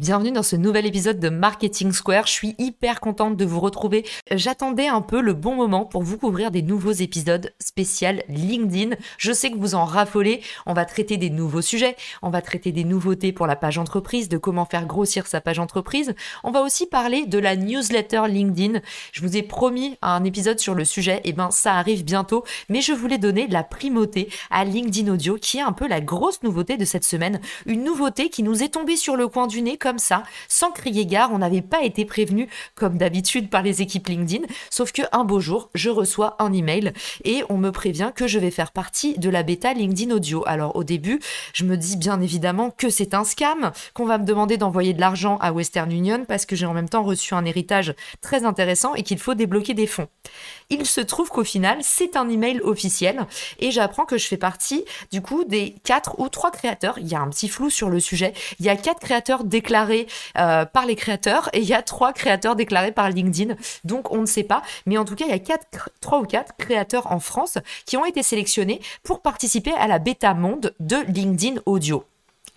Bienvenue dans ce nouvel épisode de Marketing Square. Je suis hyper contente de vous retrouver. J'attendais un peu le bon moment pour vous couvrir des nouveaux épisodes spécial LinkedIn. Je sais que vous en raffolez. On va traiter des nouveaux sujets. On va traiter des nouveautés pour la page entreprise, de comment faire grossir sa page entreprise. On va aussi parler de la newsletter LinkedIn. Je vous ai promis un épisode sur le sujet. Et eh ben, ça arrive bientôt. Mais je voulais donner la primauté à LinkedIn Audio, qui est un peu la grosse nouveauté de cette semaine. Une nouveauté qui nous est tombée sur le coin du nez ça, sans crier gare. On n'avait pas été prévenu comme d'habitude par les équipes LinkedIn, sauf que un beau jour, je reçois un email et on me prévient que je vais faire partie de la bêta LinkedIn Audio. Alors au début, je me dis bien évidemment que c'est un scam, qu'on va me demander d'envoyer de l'argent à Western Union parce que j'ai en même temps reçu un héritage très intéressant et qu'il faut débloquer des fonds. Il se trouve qu'au final, c'est un email officiel et j'apprends que je fais partie du coup des quatre ou trois créateurs. Il y a un petit flou sur le sujet. Il y a quatre créateurs déclarés euh, par les créateurs et il y a trois créateurs déclarés par LinkedIn. Donc on ne sait pas, mais en tout cas il y a trois ou quatre créateurs en France qui ont été sélectionnés pour participer à la bêta monde de LinkedIn Audio.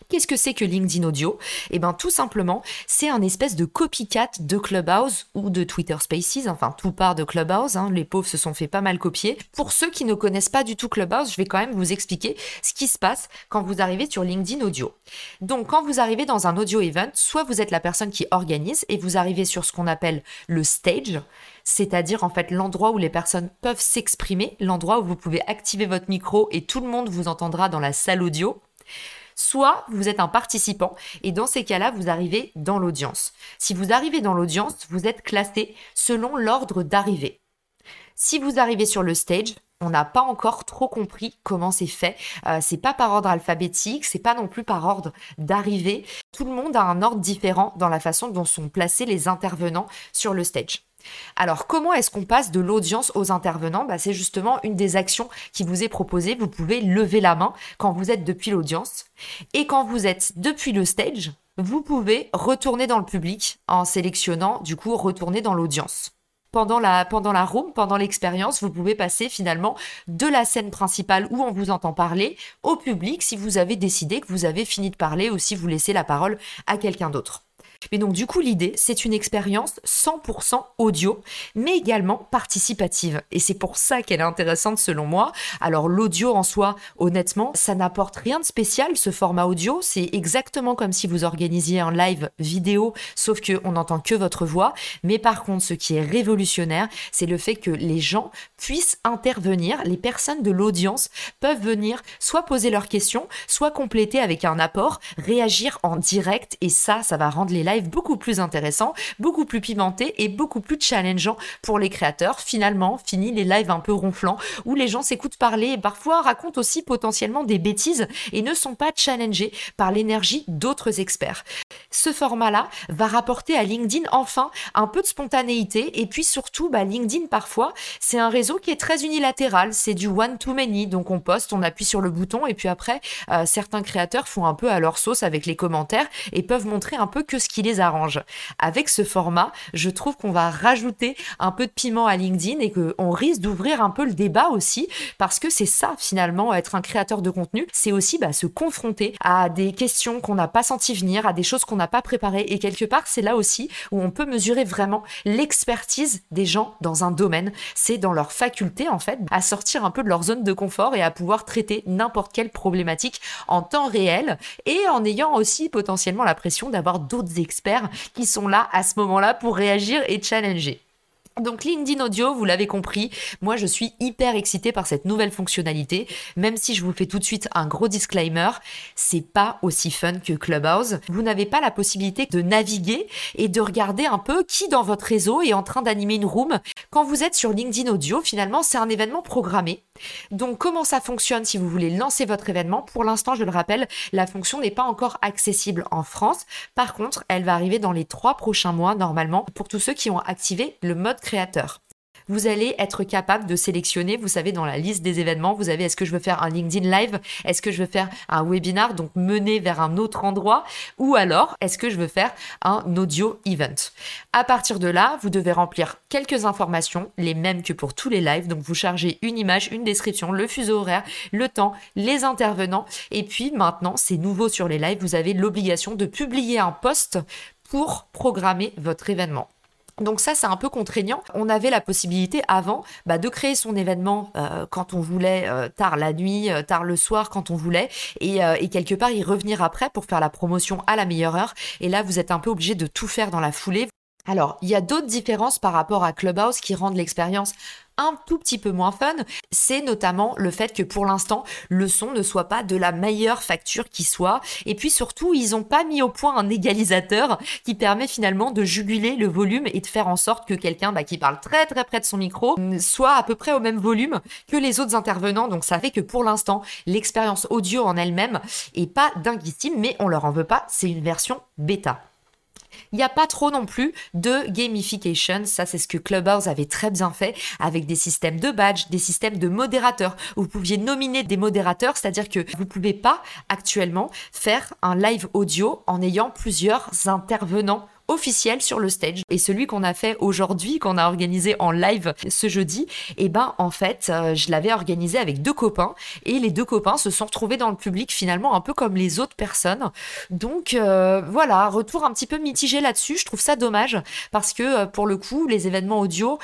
Qu'est-ce que c'est que LinkedIn Audio? Eh bien, tout simplement, c'est un espèce de copycat de Clubhouse ou de Twitter Spaces. Enfin, tout part de Clubhouse. Hein. Les pauvres se sont fait pas mal copier. Pour ceux qui ne connaissent pas du tout Clubhouse, je vais quand même vous expliquer ce qui se passe quand vous arrivez sur LinkedIn Audio. Donc, quand vous arrivez dans un audio event, soit vous êtes la personne qui organise et vous arrivez sur ce qu'on appelle le stage, c'est-à-dire en fait l'endroit où les personnes peuvent s'exprimer, l'endroit où vous pouvez activer votre micro et tout le monde vous entendra dans la salle audio soit vous êtes un participant et dans ces cas-là, vous arrivez dans l'audience. Si vous arrivez dans l'audience, vous êtes classé selon l'ordre d'arrivée. Si vous arrivez sur le stage, on n'a pas encore trop compris comment c'est fait. Euh, c'est pas par ordre alphabétique, c'est pas non plus par ordre d'arrivée. Tout le monde a un ordre différent dans la façon dont sont placés les intervenants sur le stage. Alors, comment est-ce qu'on passe de l'audience aux intervenants? Bah, C'est justement une des actions qui vous est proposée. Vous pouvez lever la main quand vous êtes depuis l'audience. Et quand vous êtes depuis le stage, vous pouvez retourner dans le public en sélectionnant, du coup, retourner dans l'audience. Pendant la, pendant la room, pendant l'expérience, vous pouvez passer finalement de la scène principale où on vous entend parler au public si vous avez décidé que vous avez fini de parler ou si vous laissez la parole à quelqu'un d'autre. Mais donc du coup l'idée c'est une expérience 100% audio mais également participative. Et c'est pour ça qu'elle est intéressante selon moi. Alors l'audio en soi honnêtement ça n'apporte rien de spécial ce format audio. C'est exactement comme si vous organisiez un live vidéo sauf que on n'entend que votre voix. Mais par contre ce qui est révolutionnaire c'est le fait que les gens puissent intervenir. Les personnes de l'audience peuvent venir soit poser leurs questions soit compléter avec un apport réagir en direct. Et ça ça va rendre les lives beaucoup plus intéressant, beaucoup plus pimenté et beaucoup plus challengeant pour les créateurs. Finalement, fini les lives un peu ronflants où les gens s'écoutent parler et parfois racontent aussi potentiellement des bêtises et ne sont pas challengés par l'énergie d'autres experts. Ce format-là va rapporter à LinkedIn enfin un peu de spontanéité et puis surtout, bah, LinkedIn parfois, c'est un réseau qui est très unilatéral, c'est du one to many, donc on poste, on appuie sur le bouton et puis après, euh, certains créateurs font un peu à leur sauce avec les commentaires et peuvent montrer un peu que ce qui les arrange. Avec ce format, je trouve qu'on va rajouter un peu de piment à LinkedIn et qu'on risque d'ouvrir un peu le débat aussi parce que c'est ça finalement, être un créateur de contenu, c'est aussi bah, se confronter à des questions qu'on n'a pas senti venir, à des choses qu'on n'a pas préparées et quelque part c'est là aussi où on peut mesurer vraiment l'expertise des gens dans un domaine. C'est dans leur faculté en fait à sortir un peu de leur zone de confort et à pouvoir traiter n'importe quelle problématique en temps réel et en ayant aussi potentiellement la pression d'avoir d'autres experts qui sont là à ce moment-là pour réagir et challenger. Donc LinkedIn Audio, vous l'avez compris, moi je suis hyper excitée par cette nouvelle fonctionnalité, même si je vous fais tout de suite un gros disclaimer, c'est pas aussi fun que Clubhouse. Vous n'avez pas la possibilité de naviguer et de regarder un peu qui dans votre réseau est en train d'animer une room. Quand vous êtes sur LinkedIn Audio, finalement, c'est un événement programmé. Donc comment ça fonctionne si vous voulez lancer votre événement? Pour l'instant, je le rappelle, la fonction n'est pas encore accessible en France. Par contre, elle va arriver dans les trois prochains mois normalement pour tous ceux qui ont activé le mode créateur vous allez être capable de sélectionner, vous savez, dans la liste des événements, vous avez est-ce que je veux faire un LinkedIn Live, est-ce que je veux faire un webinar, donc mener vers un autre endroit, ou alors est-ce que je veux faire un audio event. À partir de là, vous devez remplir quelques informations, les mêmes que pour tous les lives, donc vous chargez une image, une description, le fuseau horaire, le temps, les intervenants, et puis maintenant, c'est nouveau sur les lives, vous avez l'obligation de publier un post pour programmer votre événement. Donc ça, c'est un peu contraignant. On avait la possibilité avant bah, de créer son événement euh, quand on voulait, euh, tard la nuit, euh, tard le soir, quand on voulait, et, et, quelque part y revenir après pour faire la promotion à la meilleure heure. Et là, vous êtes un peu obligé de tout faire dans la foulée. Alors, il y a d'autres différences par rapport à Clubhouse qui rendent l'expérience un tout petit peu moins fun, c'est notamment le fait que pour l'instant, le son ne soit pas de la meilleure facture qui soit. Et puis surtout, ils n'ont pas mis au point un égalisateur qui permet finalement de juguler le volume et de faire en sorte que quelqu'un bah, qui parle très très près de son micro soit à peu près au même volume que les autres intervenants. Donc ça fait que pour l'instant, l'expérience audio en elle-même est pas dinguissime, mais on leur en veut pas, c'est une version bêta. Il n'y a pas trop non plus de gamification. Ça, c'est ce que Clubhouse avait très bien fait avec des systèmes de badge, des systèmes de modérateurs. Vous pouviez nominer des modérateurs, c'est-à-dire que vous ne pouvez pas actuellement faire un live audio en ayant plusieurs intervenants officiel sur le stage. Et celui qu'on a fait aujourd'hui, qu'on a organisé en live ce jeudi, et eh ben en fait, euh, je l'avais organisé avec deux copains et les deux copains se sont retrouvés dans le public finalement un peu comme les autres personnes. Donc euh, voilà, retour un petit peu mitigé là-dessus. Je trouve ça dommage parce que euh, pour le coup, les événements audio,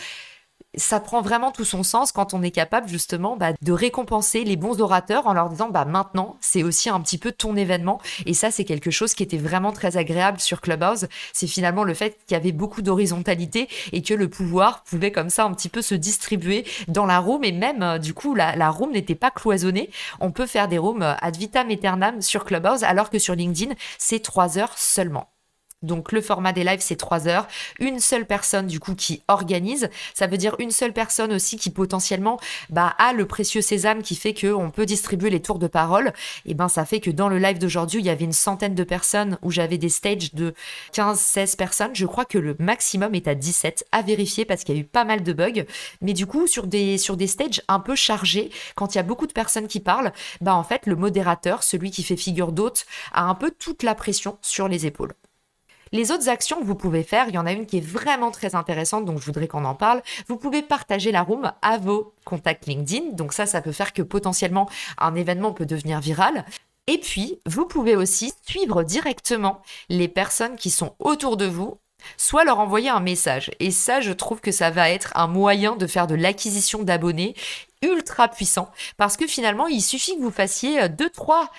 ça prend vraiment tout son sens quand on est capable justement bah, de récompenser les bons orateurs en leur disant bah maintenant c'est aussi un petit peu ton événement. Et ça c'est quelque chose qui était vraiment très agréable sur Clubhouse. C'est finalement le fait qu'il y avait beaucoup d'horizontalité et que le pouvoir pouvait comme ça un petit peu se distribuer dans la room. Et même euh, du coup la, la room n'était pas cloisonnée. On peut faire des rooms euh, ad vitam aeternam sur Clubhouse alors que sur LinkedIn c'est trois heures seulement donc le format des lives, c'est trois heures. Une seule personne, du coup, qui organise. Ça veut dire une seule personne aussi qui potentiellement bah, a le précieux sésame qui fait qu'on peut distribuer les tours de parole. Et ben ça fait que dans le live d'aujourd'hui, il y avait une centaine de personnes où j'avais des stages de 15-16 personnes. Je crois que le maximum est à 17 à vérifier parce qu'il y a eu pas mal de bugs. Mais du coup, sur des, sur des stages un peu chargés, quand il y a beaucoup de personnes qui parlent, bah en fait, le modérateur, celui qui fait figure d'hôte, a un peu toute la pression sur les épaules. Les autres actions que vous pouvez faire, il y en a une qui est vraiment très intéressante, donc je voudrais qu'on en parle. Vous pouvez partager la room à vos contacts LinkedIn. Donc ça, ça peut faire que potentiellement un événement peut devenir viral. Et puis, vous pouvez aussi suivre directement les personnes qui sont autour de vous soit leur envoyer un message. Et ça, je trouve que ça va être un moyen de faire de l'acquisition d'abonnés ultra puissant parce que finalement il suffit que vous fassiez euh, deux trois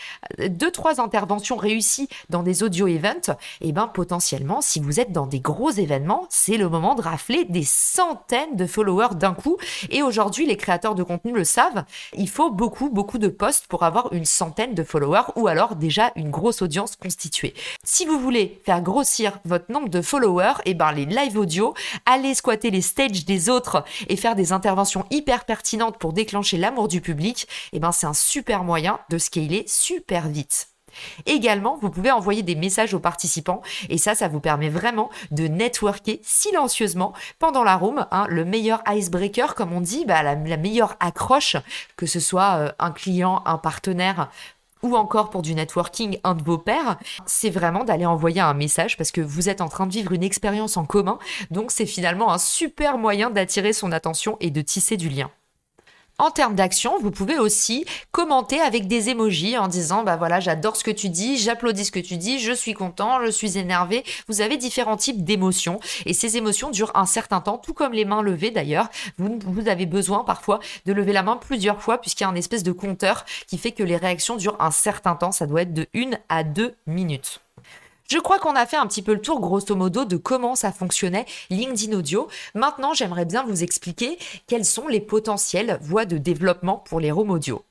euh, deux trois interventions réussies dans des audio events et ben potentiellement si vous êtes dans des gros événements c'est le moment de rafler des centaines de followers d'un coup. Et aujourd'hui les créateurs de contenu le savent il faut beaucoup beaucoup de posts pour avoir une centaine de followers ou alors déjà une grosse audience constituée. Si vous voulez faire grossir votre nombre de followers et ben les live audio allez squatter les stages des autres et faire des interventions hyper pertinentes pour déclencher l'amour du public, eh ben c'est un super moyen de scaler super vite. Également, vous pouvez envoyer des messages aux participants et ça, ça vous permet vraiment de networker silencieusement pendant la room. Hein, le meilleur icebreaker, comme on dit, bah, la, meilleure accroche, que ce soit euh, un client, un partenaire ou encore pour du networking, un de vos pairs, c'est vraiment d'aller envoyer un message parce que vous êtes en train de vivre une expérience en commun. Donc c'est finalement un super moyen d'attirer son attention et de tisser du lien. En termes d'action, vous pouvez aussi commenter avec des emojis en disant bah voilà, j'adore ce que tu dis, j'applaudis ce que tu dis, je suis content, je suis énervé. Vous avez différents types d'émotions et ces émotions durent un certain temps, tout comme les mains levées d'ailleurs. Vous, avez besoin parfois de lever la main plusieurs fois puisqu'il y a un espèce de compteur qui fait que les réactions durent un certain temps. Ça doit être de 1 à 2 minutes. Je crois qu'on a fait un petit peu le tour, grosso modo, de comment ça fonctionnait LinkedIn Audio. Maintenant, j'aimerais bien vous expliquer quelles sont les potentielles voies de développement pour les rooms audio.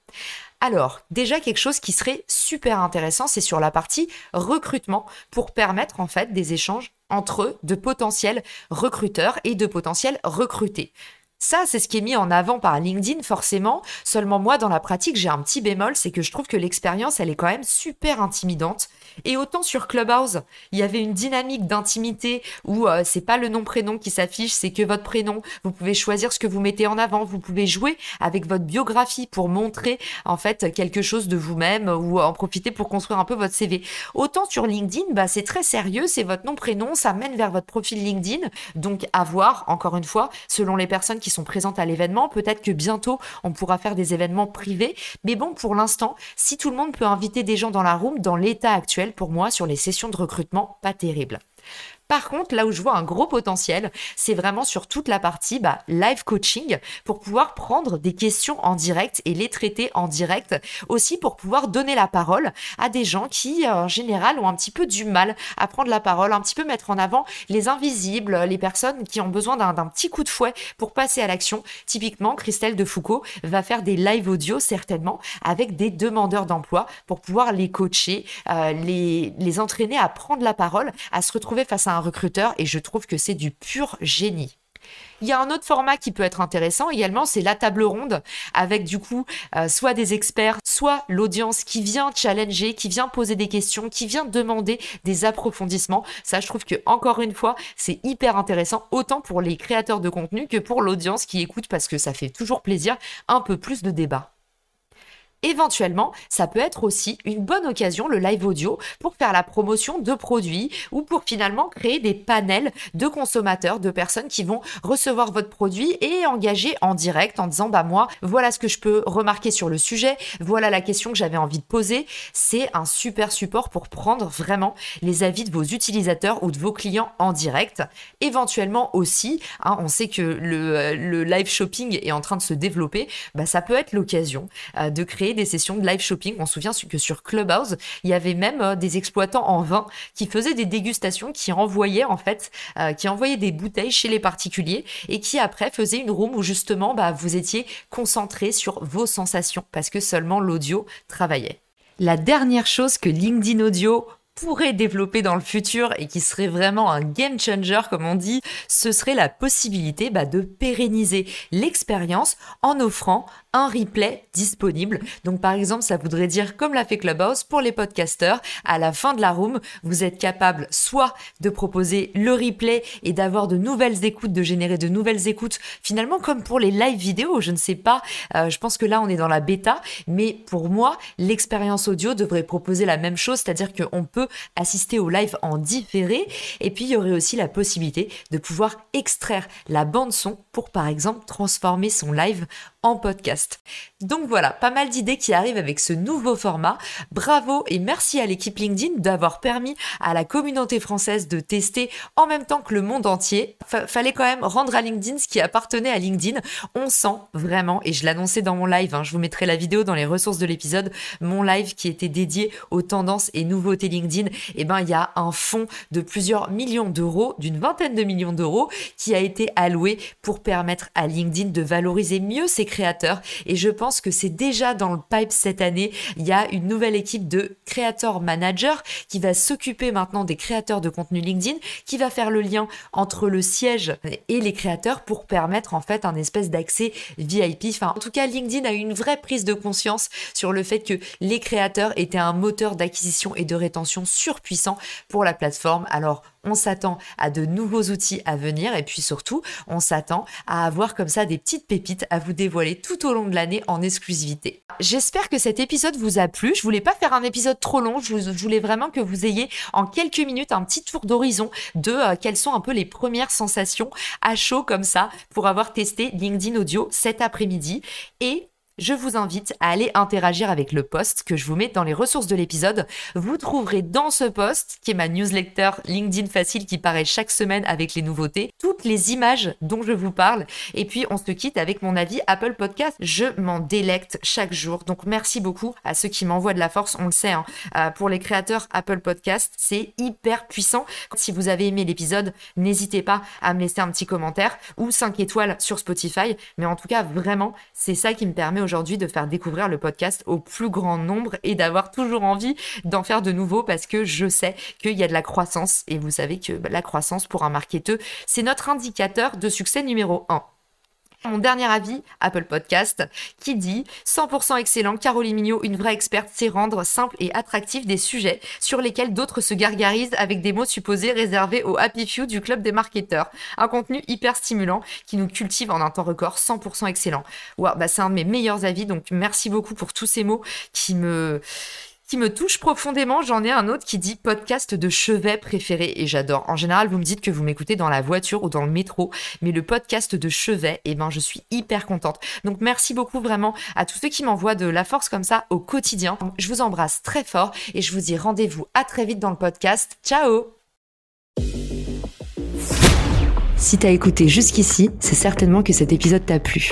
Alors, déjà quelque chose qui serait super intéressant, c'est sur la partie recrutement pour permettre en fait des échanges entre de potentiels recruteurs et de potentiels recrutés. Ça, c'est ce qui est mis en avant par LinkedIn, forcément. Seulement moi, dans la pratique, j'ai un petit bémol, c'est que je trouve que l'expérience, elle est quand même super intimidante. Et autant sur Clubhouse, il y avait une dynamique d'intimité où euh, c'est pas le nom prénom qui s'affiche, c'est que votre prénom. Vous pouvez choisir ce que vous mettez en avant. Vous pouvez jouer avec votre biographie pour montrer en fait quelque chose de vous-même ou en profiter pour construire un peu votre CV. Autant sur LinkedIn, bah c'est très sérieux, c'est votre nom prénom, ça mène vers votre profil LinkedIn. Donc à voir, encore une fois, selon les personnes qui sont présentes à l'événement. Peut-être que bientôt, on pourra faire des événements privés. Mais bon, pour l'instant, si tout le monde peut inviter des gens dans la room, dans l'état actuel, pour moi, sur les sessions de recrutement, pas terrible. Par contre, là où je vois un gros potentiel, c'est vraiment sur toute la partie bah, live coaching pour pouvoir prendre des questions en direct et les traiter en direct. Aussi pour pouvoir donner la parole à des gens qui, en général, ont un petit peu du mal à prendre la parole, un petit peu mettre en avant les invisibles, les personnes qui ont besoin d'un petit coup de fouet pour passer à l'action. Typiquement, Christelle de Foucault va faire des live audio certainement avec des demandeurs d'emploi pour pouvoir les coacher, euh, les, les entraîner à prendre la parole, à se retrouver face à un recruteur et je trouve que c'est du pur génie. Il y a un autre format qui peut être intéressant également, c'est la table ronde avec du coup euh, soit des experts, soit l'audience qui vient challenger, qui vient poser des questions, qui vient demander des approfondissements. Ça, je trouve que encore une fois, c'est hyper intéressant autant pour les créateurs de contenu que pour l'audience qui écoute parce que ça fait toujours plaisir un peu plus de débat. Éventuellement, ça peut être aussi une bonne occasion, le live audio, pour faire la promotion de produits ou pour finalement créer des panels de consommateurs, de personnes qui vont recevoir votre produit et engager en direct en disant, bah moi, voilà ce que je peux remarquer sur le sujet, voilà la question que j'avais envie de poser. C'est un super support pour prendre vraiment les avis de vos utilisateurs ou de vos clients en direct. Éventuellement aussi, hein, on sait que le, live shopping est en train de se développer, bah ça peut être l'occasion euh, de créer des sessions de live shopping. On se souvient que sur Clubhouse, il y avait même euh, des exploitants en vin qui faisaient des dégustations, qui envoyaient en fait, euh, qui envoyaient des bouteilles chez les particuliers et qui après faisaient une room où justement bah, vous étiez concentré sur vos sensations parce que seulement l'audio travaillait. La dernière chose que LinkedIn Audio pourrait développer dans le futur et qui serait vraiment un game changer, comme on dit, ce serait la possibilité bah, de pérenniser l'expérience en offrant un replay disponible. Donc par exemple, ça voudrait dire, comme l'a fait Clubhouse pour les podcasteurs, à la fin de la room, vous êtes capable soit de proposer le replay et d'avoir de nouvelles écoutes, de générer de nouvelles écoutes, finalement comme pour les live vidéo, je ne sais pas, euh, je pense que là on est dans la bêta, mais pour moi, l'expérience audio devrait proposer la même chose, c'est-à-dire qu'on peut assister au live en différé, et puis il y aurait aussi la possibilité de pouvoir extraire la bande son pour par exemple transformer son live en podcast. Donc voilà, pas mal d'idées qui arrivent avec ce nouveau format. Bravo et merci à l'équipe LinkedIn d'avoir permis à la communauté française de tester en même temps que le monde entier. fallait quand même rendre à LinkedIn ce qui appartenait à LinkedIn. On sent vraiment, et je l'annonçais dans mon live, hein, je vous mettrai la vidéo dans les ressources de l'épisode, mon live qui était dédié aux tendances et nouveautés LinkedIn, et eh ben il y a un fonds de plusieurs millions d'euros, d'une vingtaine de millions d'euros, qui a été alloué pour permettre à LinkedIn de valoriser mieux ses créateurs. Et je pense que c'est déjà dans le pipe cette année. Il y a une nouvelle équipe de créateurs managers qui va s'occuper maintenant des créateurs de contenu LinkedIn, qui va faire le lien entre le siège et les créateurs pour permettre en fait un espèce d'accès VIP. Enfin, en tout cas, LinkedIn a une vraie prise de conscience sur le fait que les créateurs étaient un moteur d'acquisition et de rétention surpuissant pour la plateforme. Alors, on s'attend à de nouveaux outils à venir et puis surtout, on s'attend à avoir comme ça des petites pépites à vous dévoiler tout au long de l'année en exclusivité. J'espère que cet épisode vous a plu. Je voulais pas faire un épisode trop long, je, voulais vraiment que vous ayez en quelques minutes un petit tour d'horizon de euh, quelles sont un peu les premières sensations à chaud comme ça pour avoir testé LinkedIn Audio cet après-midi et je vous invite à aller interagir avec le post que je vous mets dans les ressources de l'épisode. Vous trouverez dans ce post, qui est ma newsletter LinkedIn Facile qui paraît chaque semaine avec les nouveautés, toutes les images dont je vous parle. Et puis, on se quitte avec mon avis Apple Podcast. Je m'en délecte chaque jour. Donc, merci beaucoup à ceux qui m'envoient de la force. On le sait, hein. euh, pour les créateurs Apple Podcast, c'est hyper puissant. Si vous avez aimé l'épisode, n'hésitez pas à me laisser un petit commentaire ou 5 étoiles sur Spotify. Mais en tout cas, vraiment, c'est ça qui me permet de faire découvrir le podcast au plus grand nombre et d'avoir toujours envie d'en faire de nouveaux parce que je sais qu'il y a de la croissance et vous savez que bah, la croissance pour un marketeur, c'est notre indicateur de succès numéro 1. Mon dernier avis, Apple Podcast, qui dit 100% excellent, Caroline Mignot, une vraie experte, sait rendre simple et attractif des sujets sur lesquels d'autres se gargarisent avec des mots supposés réservés au happy few du club des marketeurs. Un contenu hyper stimulant qui nous cultive en un temps record, 100% excellent. Wow, bah c'est un de mes meilleurs avis, donc merci beaucoup pour tous ces mots qui me qui me touche profondément. J'en ai un autre qui dit podcast de chevet préféré et j'adore. En général, vous me dites que vous m'écoutez dans la voiture ou dans le métro, mais le podcast de chevet, eh ben, je suis hyper contente. Donc, merci beaucoup vraiment à tous ceux qui m'envoient de la force comme ça au quotidien. Je vous embrasse très fort et je vous dis rendez-vous à très vite dans le podcast. Ciao! Si t'as écouté jusqu'ici, c'est certainement que cet épisode t'a plu.